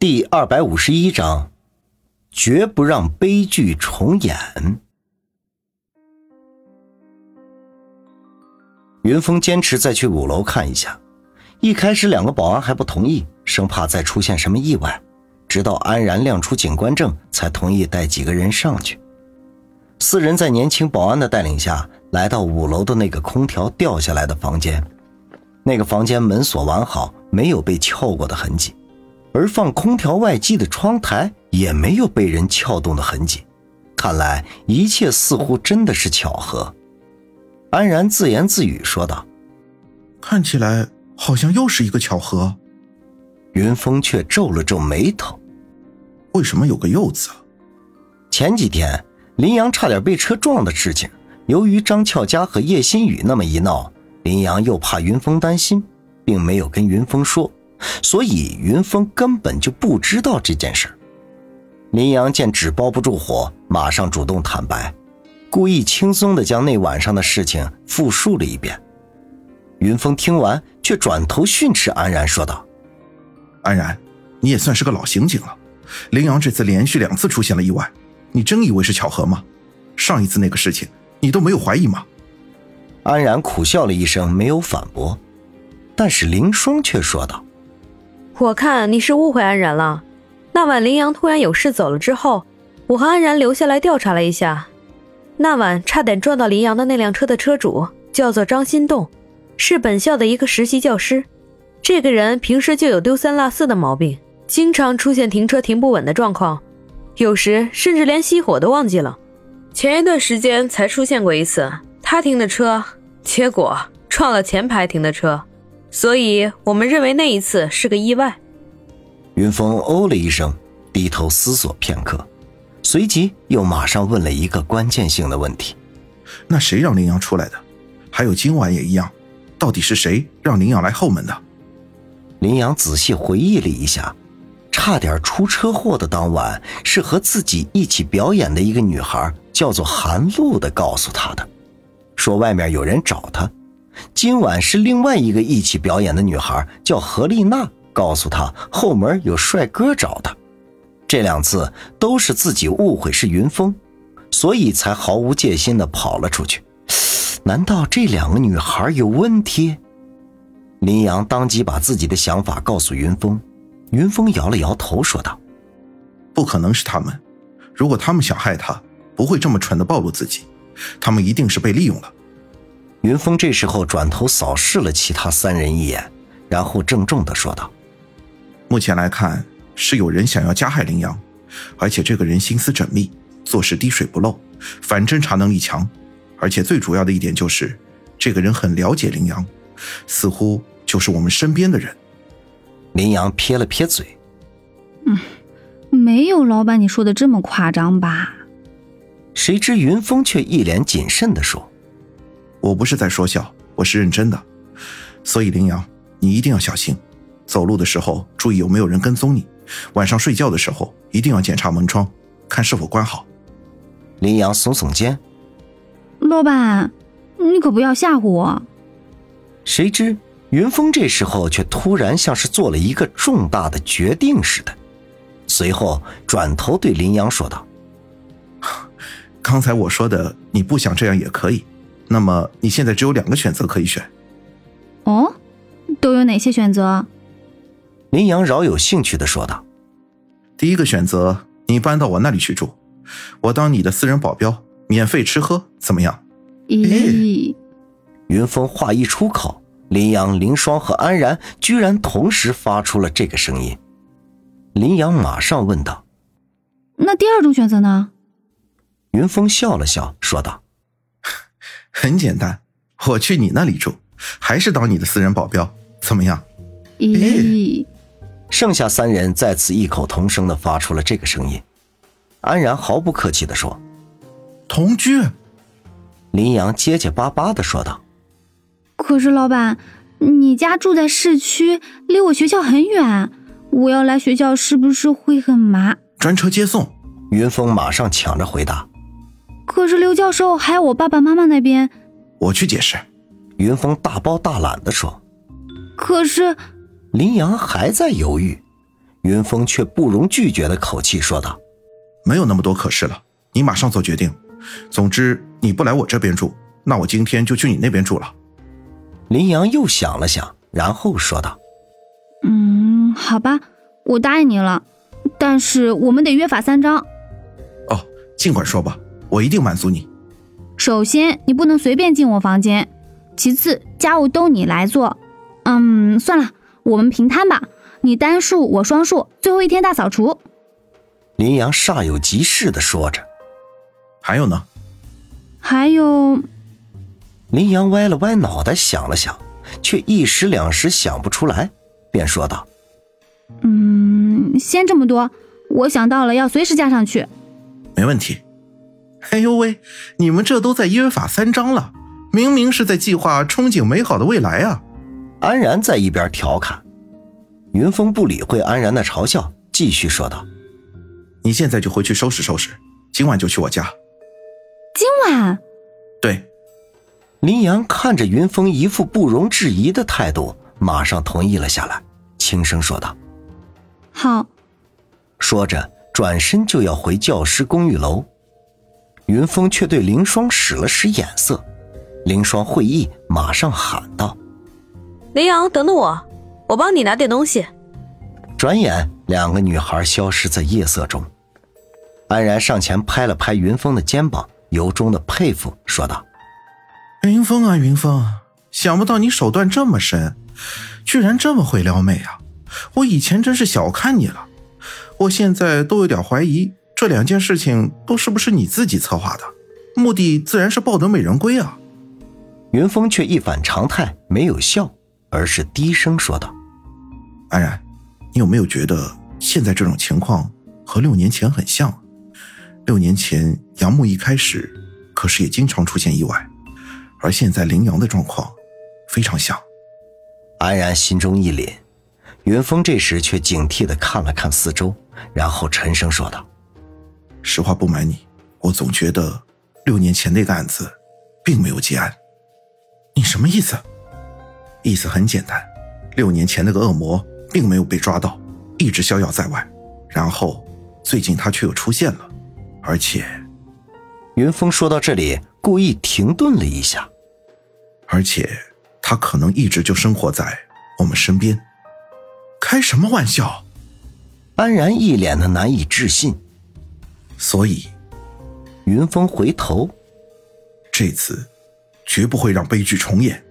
第二百五十一章，绝不让悲剧重演。云峰坚持再去五楼看一下。一开始，两个保安还不同意，生怕再出现什么意外。直到安然亮出警官证，才同意带几个人上去。四人在年轻保安的带领下，来到五楼的那个空调掉下来的房间。那个房间门锁完好，没有被撬过的痕迹，而放空调外机的窗台也没有被人撬动的痕迹。看来一切似乎真的是巧合。安然自言自语说道：“看起来好像又是一个巧合。”云峰却皱了皱眉头：“为什么有个又字？”前几天。林阳差点被车撞的事情，由于张俏佳和叶新宇那么一闹，林阳又怕云峰担心，并没有跟云峰说，所以云峰根本就不知道这件事。林阳见纸包不住火，马上主动坦白，故意轻松地将那晚上的事情复述了一遍。云峰听完，却转头训斥安然说道：“安然，你也算是个老刑警了，林阳这次连续两次出现了意外。”你真以为是巧合吗？上一次那个事情，你都没有怀疑吗？安然苦笑了一声，没有反驳。但是林霜却说道：“我看你是误会安然了。那晚林阳突然有事走了之后，我和安然留下来调查了一下。那晚差点撞到林阳的那辆车的车主叫做张心动，是本校的一个实习教师。这个人平时就有丢三落四的毛病，经常出现停车停不稳的状况。”有时甚至连熄火都忘记了，前一段时间才出现过一次，他停的车，结果撞了前排停的车，所以我们认为那一次是个意外。云峰哦了一声，低头思索片刻，随即又马上问了一个关键性的问题：“那谁让林阳出来的？还有今晚也一样，到底是谁让林阳来后门的？”林阳仔细回忆了一下。差点出车祸的当晚，是和自己一起表演的一个女孩，叫做韩露的，告诉他的，说外面有人找他。今晚是另外一个一起表演的女孩，叫何丽娜，告诉他后门有帅哥找她。这两次都是自己误会是云峰，所以才毫无戒心的跑了出去。难道这两个女孩有问题？林阳当即把自己的想法告诉云峰。云峰摇了摇头，说道：“不可能是他们。如果他们想害他，不会这么蠢的暴露自己。他们一定是被利用了。”云峰这时候转头扫视了其他三人一眼，然后郑重的说道：“目前来看，是有人想要加害林阳，而且这个人心思缜密，做事滴水不漏，反侦查能力强，而且最主要的一点就是，这个人很了解林阳，似乎就是我们身边的人。”林阳撇了撇嘴，嗯，没有老板你说的这么夸张吧？谁知云峰却一脸谨慎的说：“我不是在说笑，我是认真的。所以林阳，你一定要小心，走路的时候注意有没有人跟踪你，晚上睡觉的时候一定要检查门窗，看是否关好。”林阳耸耸肩：“老板，你可不要吓唬我。”谁知。云峰这时候却突然像是做了一个重大的决定似的，随后转头对林阳说道：“刚才我说的，你不想这样也可以。那么你现在只有两个选择可以选。哦，都有哪些选择？”林阳饶有兴趣的说道：“第一个选择，你搬到我那里去住，我当你的私人保镖，免费吃喝，怎么样？”咦，云峰话一出口。林阳、林霜和安然居然同时发出了这个声音。林阳马上问道：“那第二种选择呢？”云峰笑了笑，说道：“很简单，我去你那里住，还是当你的私人保镖，怎么样？”咦，剩下三人再次异口同声的发出了这个声音。安然毫不客气的说：“同居。”林阳结结巴巴的说道。可是老板，你家住在市区，离我学校很远，我要来学校是不是会很麻？专车接送。云峰马上抢着回答。可是刘教授还有我爸爸妈妈那边，我去解释。云峰大包大揽的说。可是，林阳还在犹豫。云峰却不容拒绝的口气说道：“没有那么多可是了，你马上做决定。总之，你不来我这边住，那我今天就去你那边住了。”林阳又想了想，然后说道：“嗯，好吧，我答应你了，但是我们得约法三章。哦，尽管说吧，我一定满足你。首先，你不能随便进我房间；其次，家务都你来做。嗯，算了，我们平摊吧，你单数，我双数，最后一天大扫除。”林阳煞有其事的说着。“还有呢？”“还有。”林阳歪了歪脑袋，想了想，却一时两时想不出来，便说道：“嗯，先这么多，我想到了，要随时加上去。”“没问题。”“哎呦喂，你们这都在约法三章了，明明是在计划憧憬美好的未来啊！”安然在一边调侃。云峰不理会安然的嘲笑，继续说道：“你现在就回去收拾收拾，今晚就去我家。”“今晚？”“对。”林阳看着云峰一副不容置疑的态度，马上同意了下来，轻声说道：“好。”说着转身就要回教师公寓楼。云峰却对凌霜使了使眼色，凌霜会意，马上喊道：“林阳，等等我，我帮你拿点东西。”转眼，两个女孩消失在夜色中。安然上前拍了拍云峰的肩膀，由衷的佩服，说道。云峰啊，云峰，想不到你手段这么深，居然这么会撩妹啊！我以前真是小看你了，我现在都有点怀疑这两件事情都是不是你自己策划的，目的自然是抱得美人归啊。云峰却一反常态，没有笑，而是低声说道：“安然，你有没有觉得现在这种情况和六年前很像？六年前杨木一开始可是也经常出现意外。”而现在林阳的状况非常像，安然心中一凛，云峰这时却警惕的看了看四周，然后沉声说道：“实话不瞒你，我总觉得六年前那个案子并没有结案。你什么意思？意思很简单，六年前那个恶魔并没有被抓到，一直逍遥在外。然后最近他却又出现了，而且……”云峰说到这里。故意停顿了一下，而且他可能一直就生活在我们身边。开什么玩笑？安然一脸的难以置信。所以，云峰回头，这次绝不会让悲剧重演。